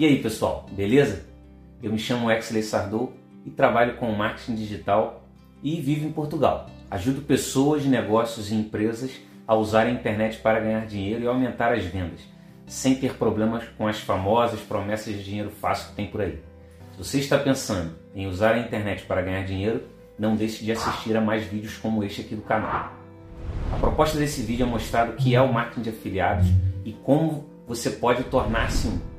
E aí pessoal, beleza? Eu me chamo Exley Sardou e trabalho com marketing digital e vivo em Portugal. Ajudo pessoas, negócios e empresas a usar a internet para ganhar dinheiro e aumentar as vendas, sem ter problemas com as famosas promessas de dinheiro fácil que tem por aí. Se você está pensando em usar a internet para ganhar dinheiro, não deixe de assistir a mais vídeos como este aqui do canal. A proposta desse vídeo é mostrar o que é o marketing de afiliados e como você pode tornar-se um.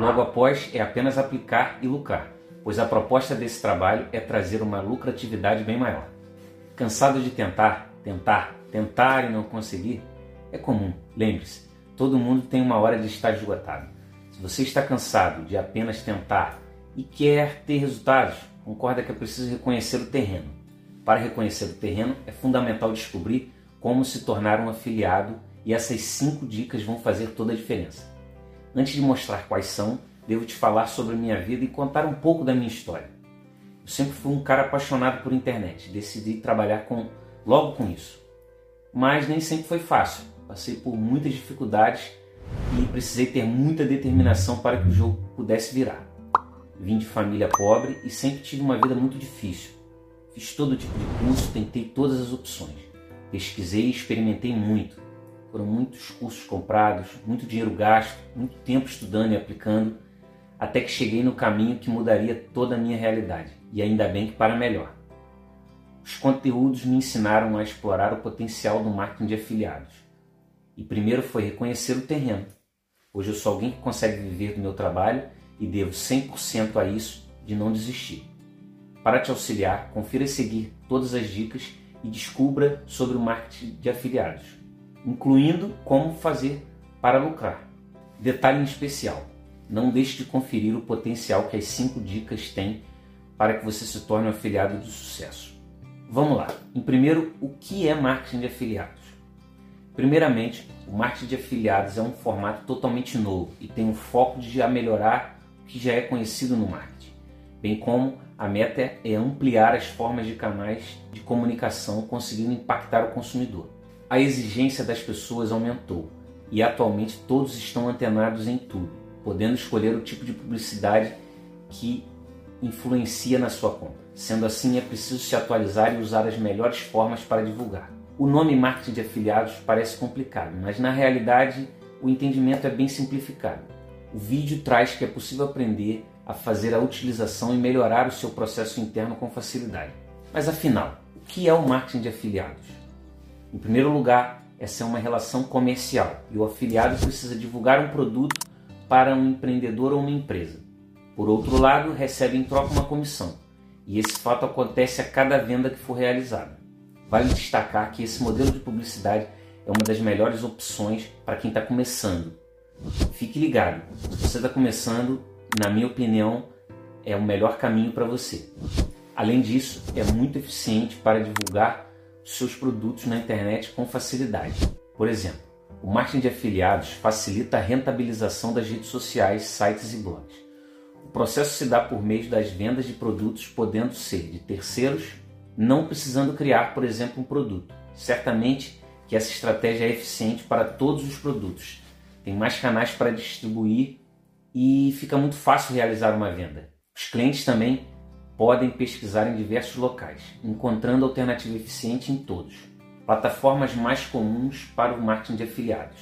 Logo após é apenas aplicar e lucrar, pois a proposta desse trabalho é trazer uma lucratividade bem maior. Cansado de tentar, tentar, tentar e não conseguir? É comum, lembre-se, todo mundo tem uma hora de estar esgotado. Se você está cansado de apenas tentar e quer ter resultados, concorda que é preciso reconhecer o terreno. Para reconhecer o terreno, é fundamental descobrir como se tornar um afiliado e essas cinco dicas vão fazer toda a diferença. Antes de mostrar quais são, devo te falar sobre a minha vida e contar um pouco da minha história. Eu sempre fui um cara apaixonado por internet, decidi trabalhar com logo com isso. Mas nem sempre foi fácil. Passei por muitas dificuldades e precisei ter muita determinação para que o jogo pudesse virar. Vim de família pobre e sempre tive uma vida muito difícil. Fiz todo tipo de curso, tentei todas as opções. Pesquisei e experimentei muito. Foram muitos cursos comprados, muito dinheiro gasto, muito tempo estudando e aplicando, até que cheguei no caminho que mudaria toda a minha realidade, e ainda bem que para melhor. Os conteúdos me ensinaram a explorar o potencial do marketing de afiliados. E primeiro foi reconhecer o terreno. Hoje eu sou alguém que consegue viver do meu trabalho e devo 100% a isso de não desistir. Para te auxiliar, confira e seguir todas as dicas e descubra sobre o marketing de afiliados, incluindo como fazer para lucrar. Detalhe em especial: não deixe de conferir o potencial que as 5 dicas têm para que você se torne um afiliado de sucesso. Vamos lá. Em primeiro, o que é marketing de afiliados? Primeiramente, o marketing de afiliados é um formato totalmente novo e tem o foco de melhorar o que já é conhecido no marketing, bem como a meta é ampliar as formas de canais de comunicação, conseguindo impactar o consumidor. A exigência das pessoas aumentou e atualmente todos estão antenados em tudo, podendo escolher o tipo de publicidade que influencia na sua compra. Sendo assim, é preciso se atualizar e usar as melhores formas para divulgar. O nome marketing de afiliados parece complicado, mas na realidade o entendimento é bem simplificado. O vídeo traz que é possível aprender a fazer a utilização e melhorar o seu processo interno com facilidade. Mas afinal, o que é o marketing de afiliados? Em primeiro lugar, essa é uma relação comercial e o afiliado precisa divulgar um produto para um empreendedor ou uma empresa. Por outro lado, recebe em troca uma comissão, e esse fato acontece a cada venda que for realizada. Vale destacar que esse modelo de publicidade é uma das melhores opções para quem está começando. Fique ligado, se você está começando, na minha opinião, é o melhor caminho para você. Além disso, é muito eficiente para divulgar seus produtos na internet com facilidade. Por exemplo, o marketing de afiliados facilita a rentabilização das redes sociais, sites e blogs. O processo se dá por meio das vendas de produtos, podendo ser de terceiros, não precisando criar, por exemplo, um produto. Certamente que essa estratégia é eficiente para todos os produtos. Tem mais canais para distribuir e fica muito fácil realizar uma venda. Os clientes também podem pesquisar em diversos locais, encontrando alternativa eficiente em todos. Plataformas mais comuns para o marketing de afiliados.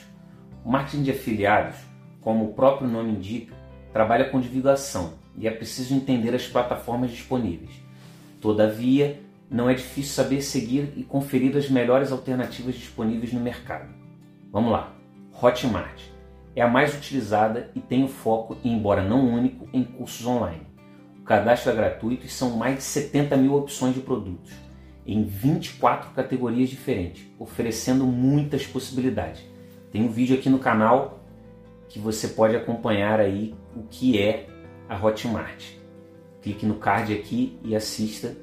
O marketing de afiliados, como o próprio nome indica, trabalha com divulgação e é preciso entender as plataformas disponíveis. Todavia, não é difícil saber seguir e conferir as melhores alternativas disponíveis no mercado. Vamos lá. Hotmart é a mais utilizada e tem o foco, embora não único, em cursos online. Cadastro é gratuito e são mais de 70 mil opções de produtos, em 24 categorias diferentes, oferecendo muitas possibilidades. Tem um vídeo aqui no canal que você pode acompanhar aí o que é a Hotmart. Clique no card aqui e assista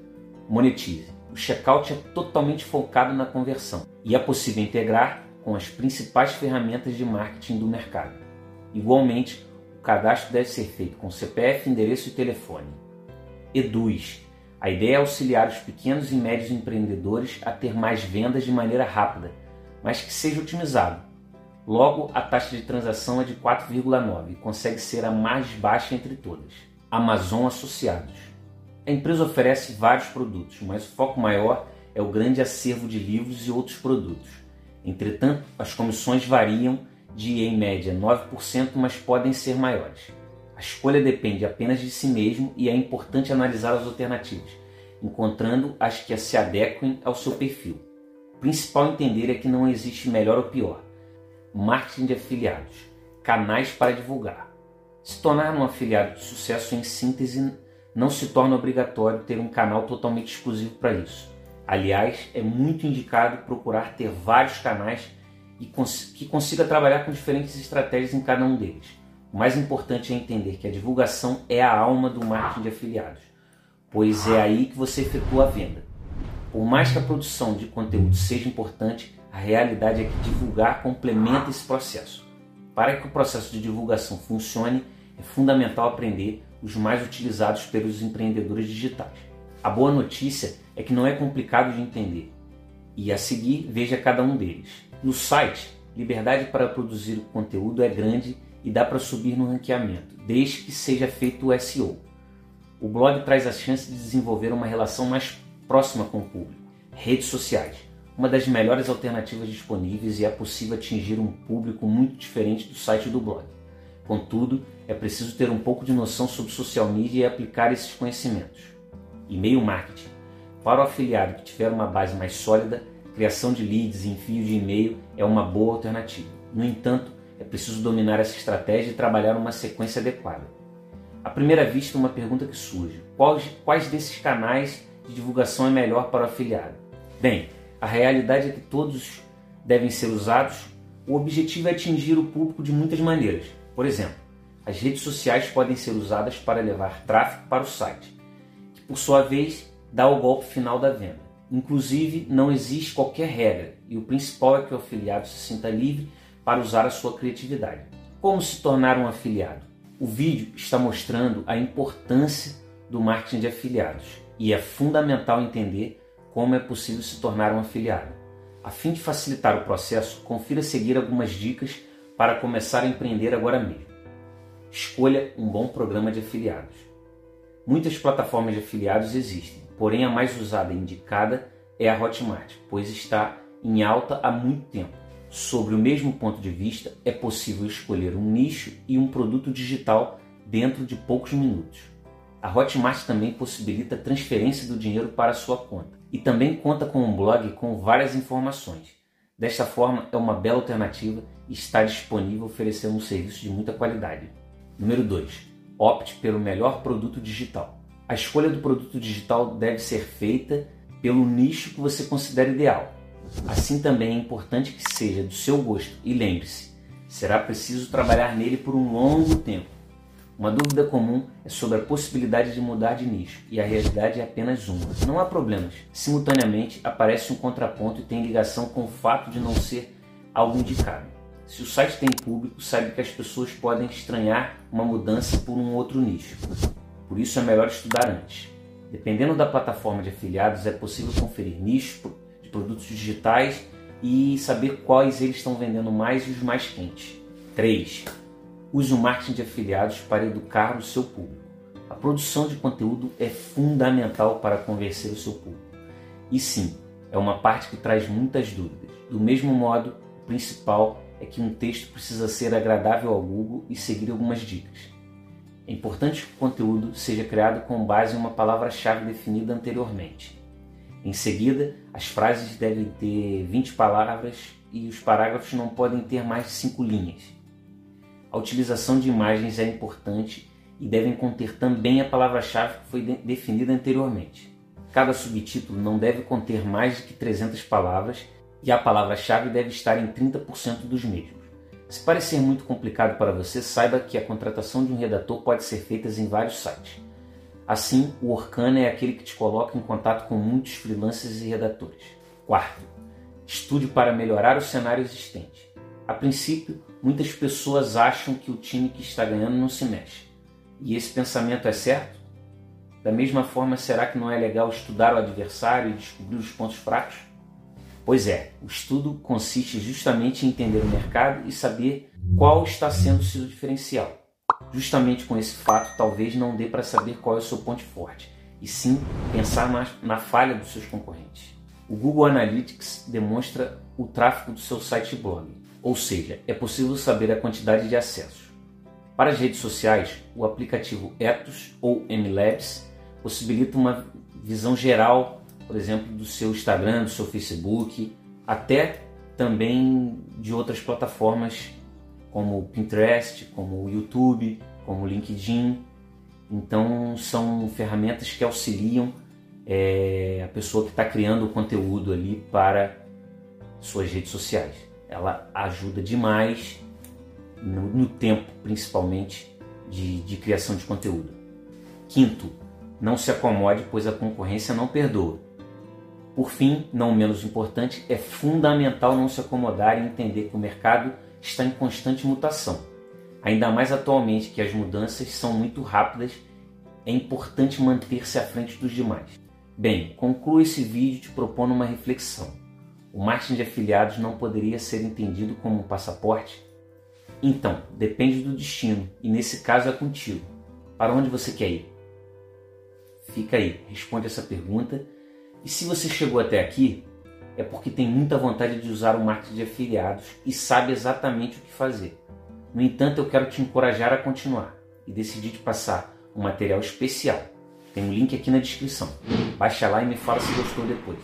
Monetize. O checkout é totalmente focado na conversão e é possível integrar com as principais ferramentas de marketing do mercado. Igualmente, cadastro deve ser feito com CPF, endereço e telefone. Eduz. A ideia é auxiliar os pequenos e médios empreendedores a ter mais vendas de maneira rápida, mas que seja otimizado. Logo, a taxa de transação é de 4,9 e consegue ser a mais baixa entre todas. Amazon Associados. A empresa oferece vários produtos, mas o foco maior é o grande acervo de livros e outros produtos. Entretanto, as comissões variam de, em média, 9%, mas podem ser maiores. A escolha depende apenas de si mesmo e é importante analisar as alternativas, encontrando as que se adequem ao seu perfil. O principal entender é que não existe melhor ou pior. Marketing de afiliados, canais para divulgar. Se tornar um afiliado de sucesso em síntese, não se torna obrigatório ter um canal totalmente exclusivo para isso. Aliás, é muito indicado procurar ter vários canais e cons que consiga trabalhar com diferentes estratégias em cada um deles. O mais importante é entender que a divulgação é a alma do marketing de afiliados, pois é aí que você efetua a venda. Por mais que a produção de conteúdo seja importante, a realidade é que divulgar complementa esse processo. Para que o processo de divulgação funcione, é fundamental aprender os mais utilizados pelos empreendedores digitais. A boa notícia é que não é complicado de entender. E a seguir, veja cada um deles. No site, liberdade para produzir conteúdo é grande e dá para subir no ranqueamento, desde que seja feito o SEO. O blog traz a chance de desenvolver uma relação mais próxima com o público. Redes sociais, uma das melhores alternativas disponíveis e é possível atingir um público muito diferente do site do blog. Contudo, é preciso ter um pouco de noção sobre social media e aplicar esses conhecimentos. E-mail marketing. Para o afiliado que tiver uma base mais sólida, criação de leads envio de e-mail é uma boa alternativa. No entanto, é preciso dominar essa estratégia e trabalhar uma sequência adequada. À primeira vista, uma pergunta que surge: quais, quais desses canais de divulgação é melhor para o afiliado? Bem, a realidade é que todos devem ser usados. O objetivo é atingir o público de muitas maneiras. Por exemplo, as redes sociais podem ser usadas para levar tráfego para o site, que por sua vez dá o golpe final da venda. Inclusive, não existe qualquer regra e o principal é que o afiliado se sinta livre para usar a sua criatividade. Como se tornar um afiliado? O vídeo está mostrando a importância do marketing de afiliados e é fundamental entender como é possível se tornar um afiliado. A fim de facilitar o processo, confira seguir algumas dicas para começar a empreender agora mesmo. Escolha um bom programa de afiliados. Muitas plataformas de afiliados existem, porém a mais usada e indicada é a Hotmart, pois está em alta há muito tempo. Sobre o mesmo ponto de vista, é possível escolher um nicho e um produto digital dentro de poucos minutos. A Hotmart também possibilita a transferência do dinheiro para sua conta e também conta com um blog com várias informações. Desta forma, é uma bela alternativa e está disponível oferecendo um serviço de muita qualidade. Número 2. Opte pelo melhor produto digital. A escolha do produto digital deve ser feita pelo nicho que você considera ideal. Assim também é importante que seja do seu gosto e lembre-se, será preciso trabalhar nele por um longo tempo. Uma dúvida comum é sobre a possibilidade de mudar de nicho e a realidade é apenas uma. Não há problemas. Simultaneamente aparece um contraponto e tem ligação com o fato de não ser algo indicado. Se o site tem público, sabe que as pessoas podem estranhar uma mudança por um outro nicho. Por isso é melhor estudar antes. Dependendo da plataforma de afiliados, é possível conferir nichos produtos digitais e saber quais eles estão vendendo mais e os mais quentes. 3. Use o marketing de afiliados para educar o seu público. A produção de conteúdo é fundamental para convencer o seu público. E sim, é uma parte que traz muitas dúvidas. Do mesmo modo, o principal é que um texto precisa ser agradável ao Google e seguir algumas dicas. É importante que o conteúdo seja criado com base em uma palavra-chave definida anteriormente. Em seguida, as frases devem ter 20 palavras e os parágrafos não podem ter mais de 5 linhas. A utilização de imagens é importante e devem conter também a palavra-chave que foi de definida anteriormente. Cada subtítulo não deve conter mais de que 300 palavras e a palavra-chave deve estar em 30% dos mesmos. Se parecer muito complicado para você, saiba que a contratação de um redator pode ser feita em vários sites. Assim, o Orkana é aquele que te coloca em contato com muitos freelancers e redatores. Quarto, estude para melhorar o cenário existente. A princípio, muitas pessoas acham que o time que está ganhando não se mexe. E esse pensamento é certo? Da mesma forma, será que não é legal estudar o adversário e descobrir os pontos fracos? Pois é, o estudo consiste justamente em entender o mercado e saber qual está sendo o seu diferencial. Justamente com esse fato, talvez não dê para saber qual é o seu ponto forte, e sim pensar na, na falha dos seus concorrentes. O Google Analytics demonstra o tráfego do seu site e blog, ou seja, é possível saber a quantidade de acessos. Para as redes sociais, o aplicativo Ethos ou MLabs possibilita uma visão geral por exemplo, do seu Instagram, do seu Facebook, até também de outras plataformas como o Pinterest, como o YouTube, como o LinkedIn. Então são ferramentas que auxiliam é, a pessoa que está criando o conteúdo ali para suas redes sociais. Ela ajuda demais no, no tempo, principalmente, de, de criação de conteúdo. Quinto, não se acomode, pois a concorrência não perdoa. Por fim, não menos importante, é fundamental não se acomodar e entender que o mercado está em constante mutação. Ainda mais atualmente que as mudanças são muito rápidas, é importante manter-se à frente dos demais. Bem, concluo esse vídeo te propondo uma reflexão. O marketing de afiliados não poderia ser entendido como um passaporte? Então, depende do destino, e nesse caso é contigo. Para onde você quer ir? Fica aí, responde essa pergunta e se você chegou até aqui, é porque tem muita vontade de usar o marketing de afiliados e sabe exatamente o que fazer. No entanto, eu quero te encorajar a continuar e decidi te passar um material especial. Tem um link aqui na descrição. Baixa lá e me fala se gostou depois.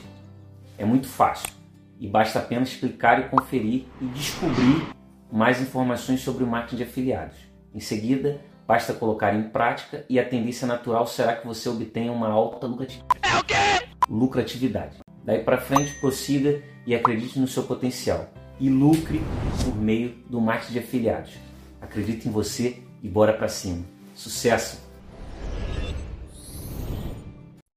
É muito fácil e basta apenas clicar e conferir e descobrir mais informações sobre o marketing de afiliados. Em seguida, basta colocar em prática e a tendência natural será que você obtenha uma alta lucratividade. É o quê? Lucratividade. Daí para frente, prossiga e acredite no seu potencial e lucre por meio do marketing de afiliados. Acredite em você e bora para cima. Sucesso!